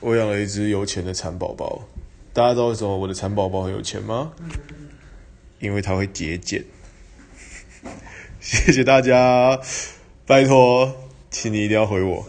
我养了一只有钱的蚕宝宝，大家知道为什么我的蚕宝宝很有钱吗？因为它会节俭。谢谢大家，拜托，请你一定要回我。